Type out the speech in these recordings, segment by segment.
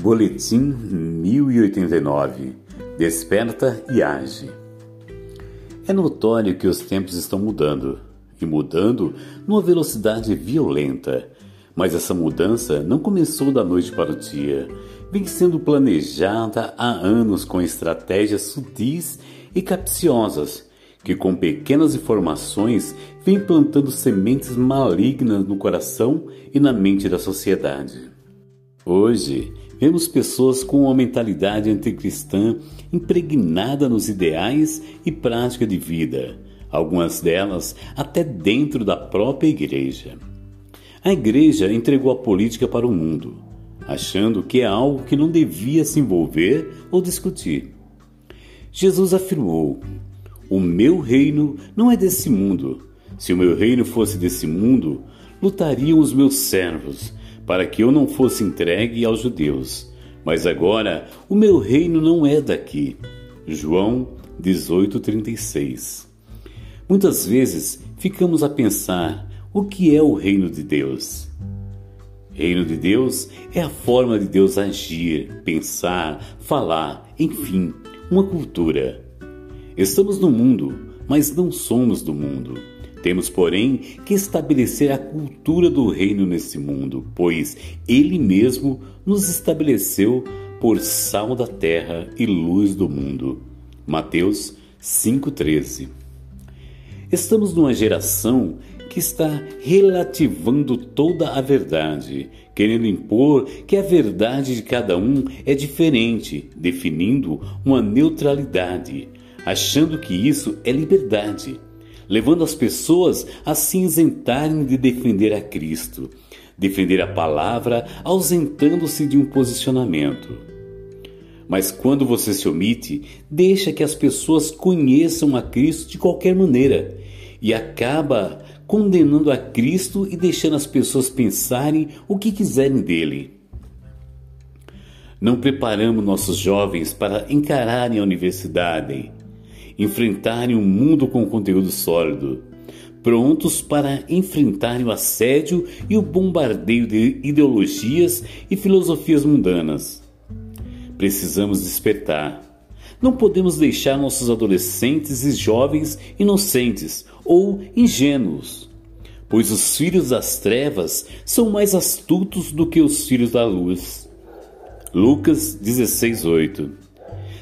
Boletim 1089 Desperta e age. É notório que os tempos estão mudando, e mudando numa velocidade violenta. Mas essa mudança não começou da noite para o dia, vem sendo planejada há anos com estratégias sutis e capciosas, que com pequenas informações vem plantando sementes malignas no coração e na mente da sociedade. Hoje, vemos pessoas com uma mentalidade anticristã impregnada nos ideais e prática de vida, algumas delas até dentro da própria igreja. A igreja entregou a política para o mundo, achando que é algo que não devia se envolver ou discutir. Jesus afirmou: O meu reino não é desse mundo. Se o meu reino fosse desse mundo, lutariam os meus servos para que eu não fosse entregue aos judeus. Mas agora o meu reino não é daqui. João 18:36. Muitas vezes ficamos a pensar o que é o reino de Deus. Reino de Deus é a forma de Deus agir, pensar, falar, enfim, uma cultura. Estamos no mundo, mas não somos do mundo. Temos, porém, que estabelecer a cultura do reino nesse mundo, pois ele mesmo nos estabeleceu por sal da terra e luz do mundo. Mateus 5:13. Estamos numa geração que está relativando toda a verdade, querendo impor que a verdade de cada um é diferente, definindo uma neutralidade, achando que isso é liberdade levando as pessoas a se isentarem de defender a Cristo, defender a palavra, ausentando-se de um posicionamento. Mas quando você se omite, deixa que as pessoas conheçam a Cristo de qualquer maneira e acaba condenando a Cristo e deixando as pessoas pensarem o que quiserem dele. Não preparamos nossos jovens para encararem a universidade enfrentarem o mundo com conteúdo sólido, prontos para enfrentarem o assédio e o bombardeio de ideologias e filosofias mundanas. Precisamos despertar. Não podemos deixar nossos adolescentes e jovens inocentes ou ingênuos, pois os filhos das trevas são mais astutos do que os filhos da luz. Lucas 16:8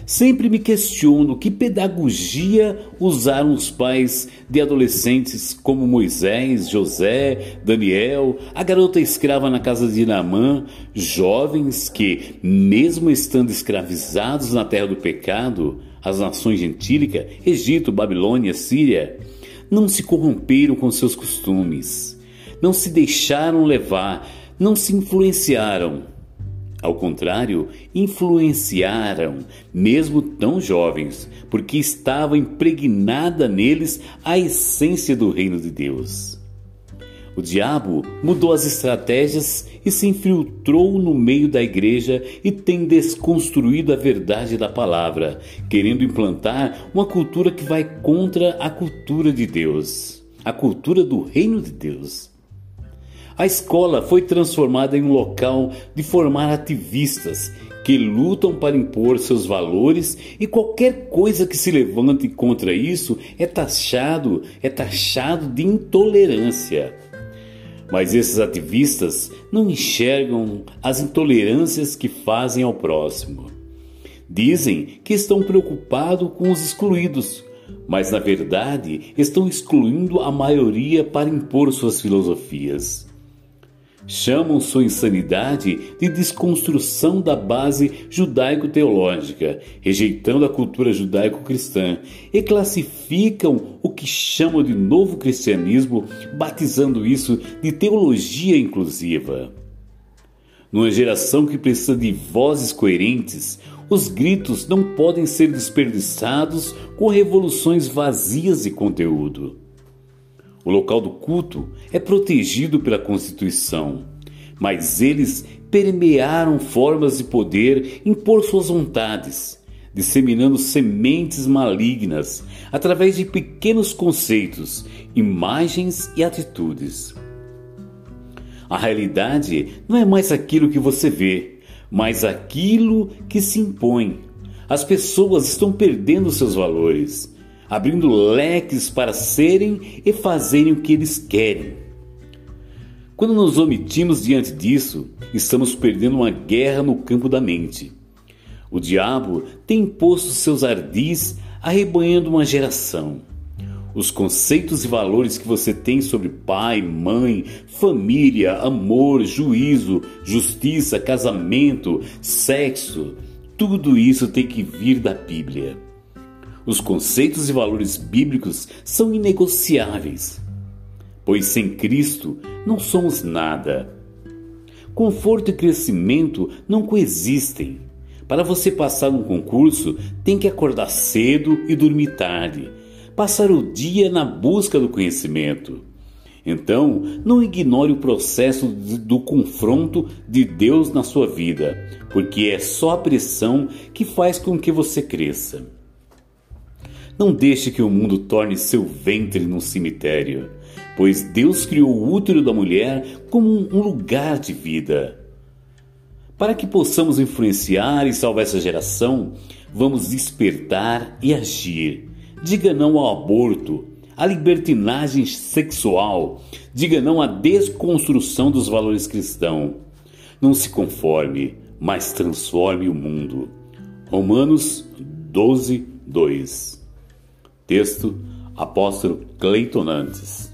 Sempre me questiono que pedagogia usaram os pais de adolescentes como Moisés, José, Daniel, a garota escrava na casa de Naamã, jovens que, mesmo estando escravizados na terra do pecado, as nações gentílicas, Egito, Babilônia, Síria, não se corromperam com seus costumes, não se deixaram levar, não se influenciaram ao contrário, influenciaram, mesmo tão jovens, porque estava impregnada neles a essência do reino de Deus. O diabo mudou as estratégias e se infiltrou no meio da igreja e tem desconstruído a verdade da palavra, querendo implantar uma cultura que vai contra a cultura de Deus, a cultura do reino de Deus. A escola foi transformada em um local de formar ativistas que lutam para impor seus valores e qualquer coisa que se levante contra isso é taxado, é taxado de intolerância. Mas esses ativistas não enxergam as intolerâncias que fazem ao próximo. Dizem que estão preocupados com os excluídos, mas na verdade estão excluindo a maioria para impor suas filosofias chamam sua insanidade de desconstrução da base judaico-teológica, rejeitando a cultura judaico-cristã, e classificam o que chamam de novo cristianismo, batizando isso de teologia inclusiva. Numa geração que precisa de vozes coerentes, os gritos não podem ser desperdiçados com revoluções vazias de conteúdo. O local do culto é protegido pela Constituição, mas eles permearam formas de poder impor suas vontades, disseminando sementes malignas através de pequenos conceitos, imagens e atitudes. A realidade não é mais aquilo que você vê, mas aquilo que se impõe. As pessoas estão perdendo seus valores, abrindo leques para serem e fazerem o que eles querem. Quando nos omitimos diante disso, estamos perdendo uma guerra no campo da mente. O diabo tem imposto seus ardis arrebanhando uma geração. Os conceitos e valores que você tem sobre pai, mãe, família, amor, juízo, justiça, casamento, sexo, tudo isso tem que vir da Bíblia. Os conceitos e valores bíblicos são inegociáveis, pois sem Cristo não somos nada. Conforto e crescimento não coexistem. Para você passar um concurso, tem que acordar cedo e dormir tarde, passar o dia na busca do conhecimento. Então, não ignore o processo do confronto de Deus na sua vida, porque é só a pressão que faz com que você cresça. Não deixe que o mundo torne seu ventre num cemitério, pois Deus criou o útero da mulher como um lugar de vida. Para que possamos influenciar e salvar essa geração, vamos despertar e agir. Diga não ao aborto, à libertinagem sexual, diga não à desconstrução dos valores cristãos. Não se conforme, mas transforme o mundo. Romanos 12, 2. Texto Apóstolo Cleiton Nantes.